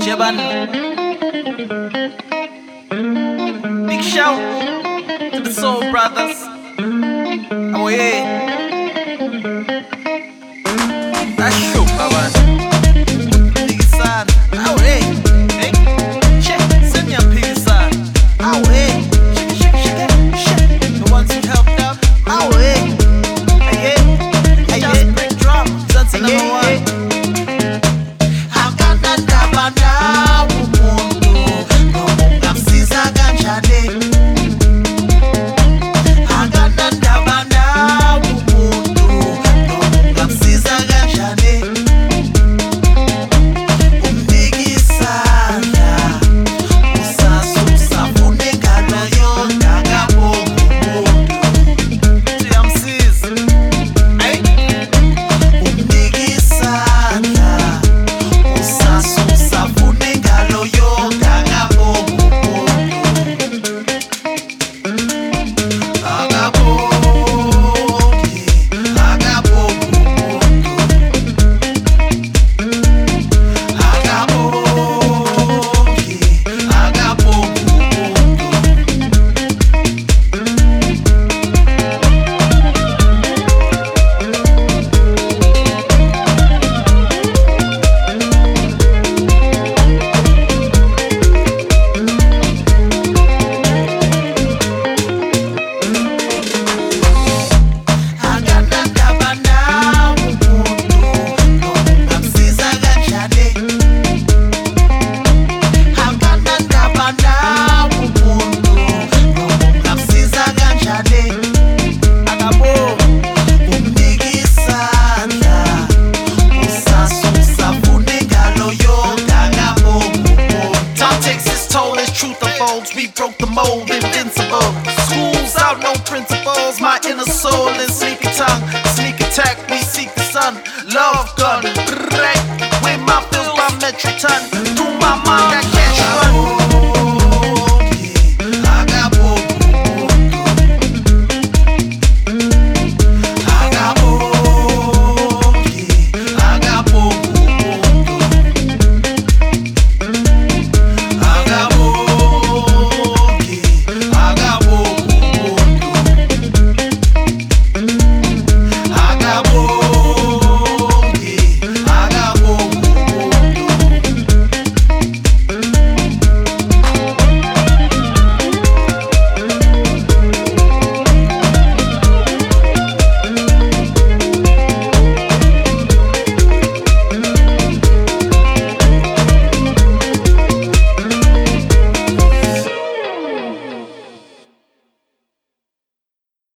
Cheban. Big shout to the Soul Brothers. Oh yeah. told as truth unfolds. We broke the mold, invincible. Schools out, no principles. My inner soul and sleepy tongue.